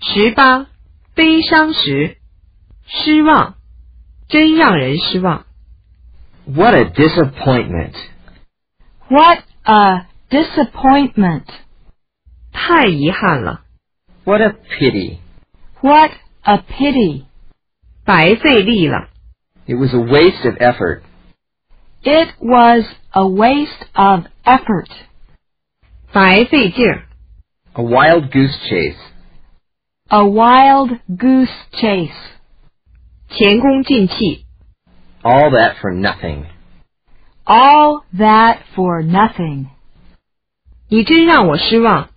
十八，悲伤时，失望，真让人失望。 What a disappointment. What a disappointment. 太遗憾了， What a pity. What a pity. 白费力了， It was a waste of effort. It was a waste of effort. 白费劲儿， A wild goose chase. A wild goose chase. 前功尽弃， All that for nothing. All that for nothing. 你真让我失望。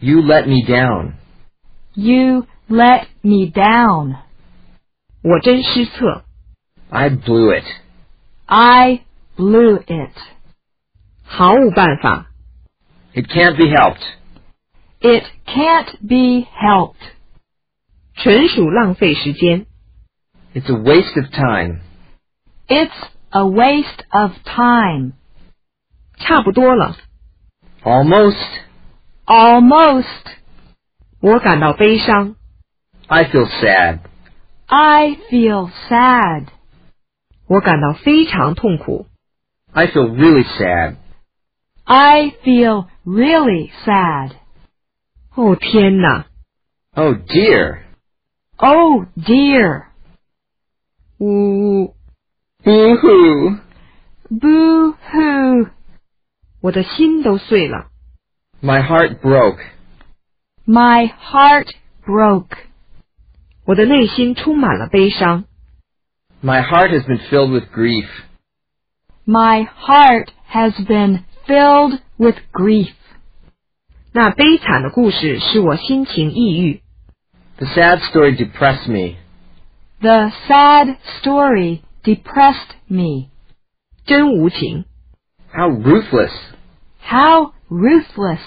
You let me down. You let me down. 我真失策， I blew it. I blew it. 毫无办法， It can't be helped. It can't be helped. 纯属浪费时间。 It's a waste of time. It's a waste of time. 差不多了， Almost. Almost. 我感到悲伤， I feel sad. I feel sad. 我感到非常痛苦。 I feel really sad. I feel really sad. 哦天哪！ Oh dear. Oh dear. 呜呜， Boo-hoo. Boo hoo. 我的心都碎了。 My heart broke. My heart broke. 我的内心充满了悲伤， My heart has been filled with grief. My heart has been filled with grief. 那悲惨的故事使我心情抑郁。 The sad story depressed me. The sad story depressed me. 真无情， How ruthless. How ruthless.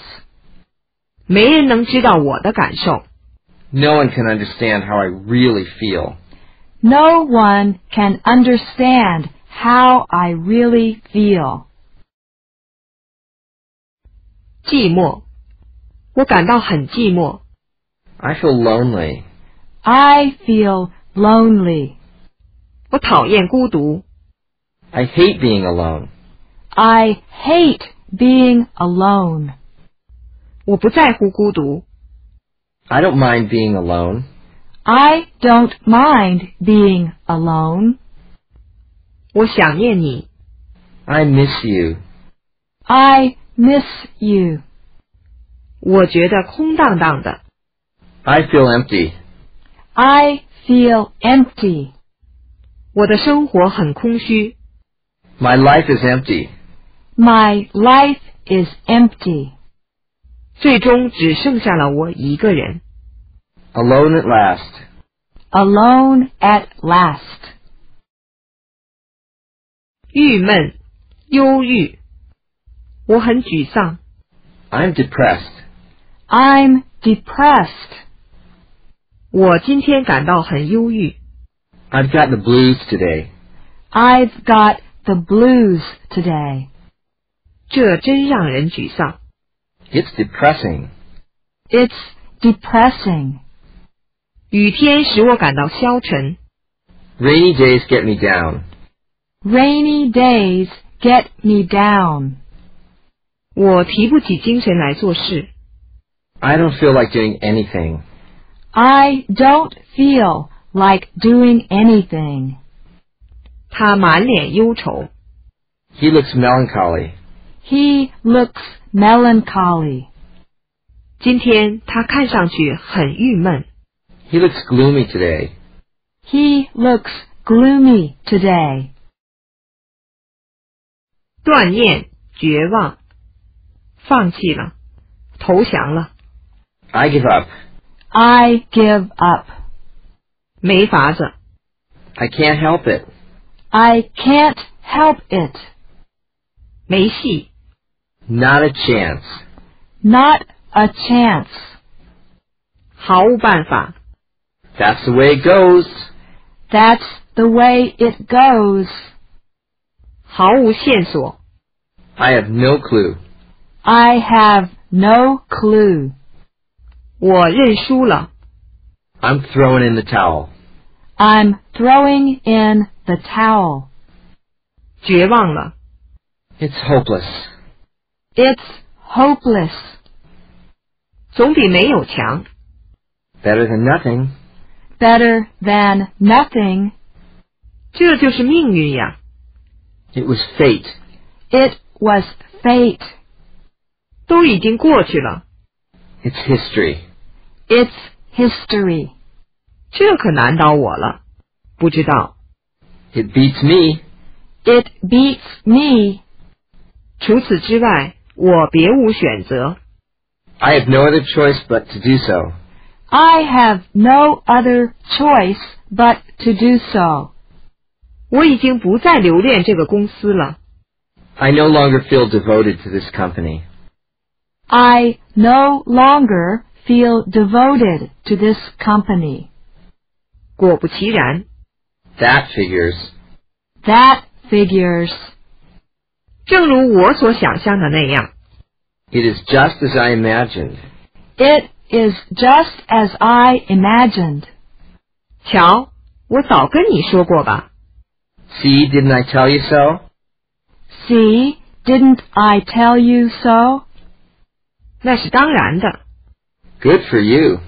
没人能知道我的感受。 No one can understand how I really feel. No one can understand how I really feel. 寂寞，我感到很寂寞。 I feel lonely. I feel lonely. 我讨厌孤独， I hate being alone. I hate being alone. 我不在乎孤独。 I don't mind being alone. I don't mind being alone. 我想念你， I miss you. I miss you. 我觉得空荡荡的。 I feel empty. I feel empty. 我的生活很空虚， My life is empty. My life is empty. 最终只剩下了我一个人。 Alone at last. Alone at last. 郁闷、忧郁，我很沮丧。 I'm depressed. I'm depressed. 我今天感到很忧郁。 I've got the blues today. I've got the blues today. 这真让人沮丧。 It's depressing. It's depressing. 雨天使我感到消沉。 Rainy days get me down. Rainy days get me down. 我提不起精神来做事。 I don't feel like doing anything. I don't feel like doing anything. 他满脸忧愁。 He looks melancholy. He looks melancholy. 今天他看上去很郁闷。 He looks gloomy today. He looks gloomy today. 断念、绝望，放弃了，投降了， I give up. I give up. 没法子， I can't help it. I can't help it. 没戏， Not a chance. Not a chance. 毫无办法， That's the way it goes. That's the way it goes. 毫无线索， I have no clue. I have no clue. 我认输了， I'm throwing in the towel. I'm throwing in the towel. 绝望了， It's hopeless. It's hopeless. 总比没有强。 Better than nothing. Better than nothing. 这就是命运呀！ It was fate. It was fate. 都已经过去了， It's history. It's history. 这可难倒我了。不知道， It beats me. It beats me. 除此之外，我别无选择。 I have no other choice but to do so. I have no other choice but to do so. 我已经不再留恋这个公司了。 I no longer feel devoted to this company. I no longer feel devoted to this company. 果不其然， That figures. That figures. 正如我所想象的那样， It is just as I imagined. It is just as I imagined. 瞧，我早跟你说过吧。 See, didn't I tell you so? See, didn't I tell you so? 那是当然的， Good for you.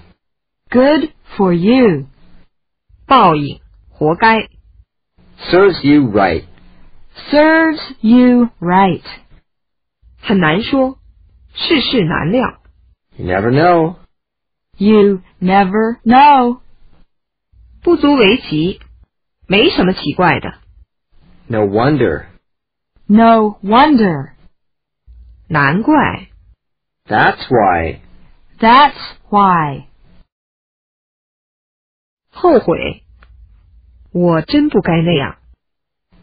Good for you. 报应，活该。 Serves you right. Serves you right. 很难说，世事难料。 You never know. You never know. 不足为奇，没什么奇怪的。 No wonder. No wonder. 难怪， That's why. That's why. 后悔，我真不该那样。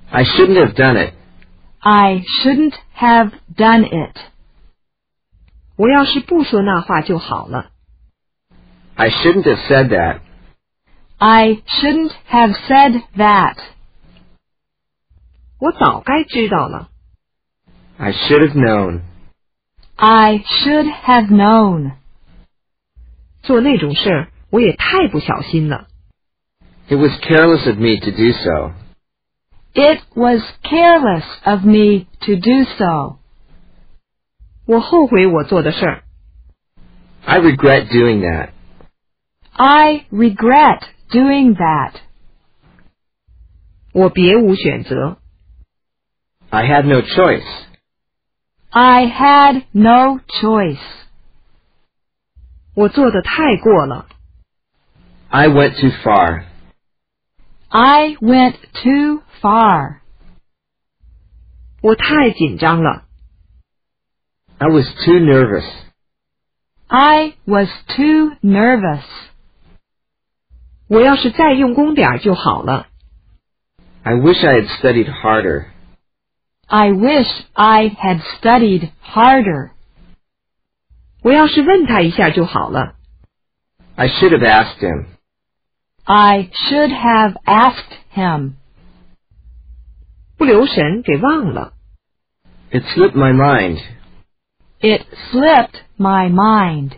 I shouldn't have done it. I shouldn't have done it. 我要是不说那话就好了。 I shouldn't have said that. I shouldn't have said that. 我早该知道了。 I should have known. I should have known. 做那种事儿，我也太不小心了。 It was careless of me to do so. It was careless of me to do so. 我后悔我做的事儿。 I regret doing that. I regret doing that. 我别无选择。 I had no choice. I had no choice. 我做的太过了。 I went too far. I went too far. 我太紧张了。 I was too nervous. I was too nervous. 我要是再用功点儿就好了。 I wish I had studied harder. I wish I had studied harder. 我要是问他一下就好了。 I should have asked him. I should have asked him. 不留神给忘了。 It slipped my mind. It slipped my mind.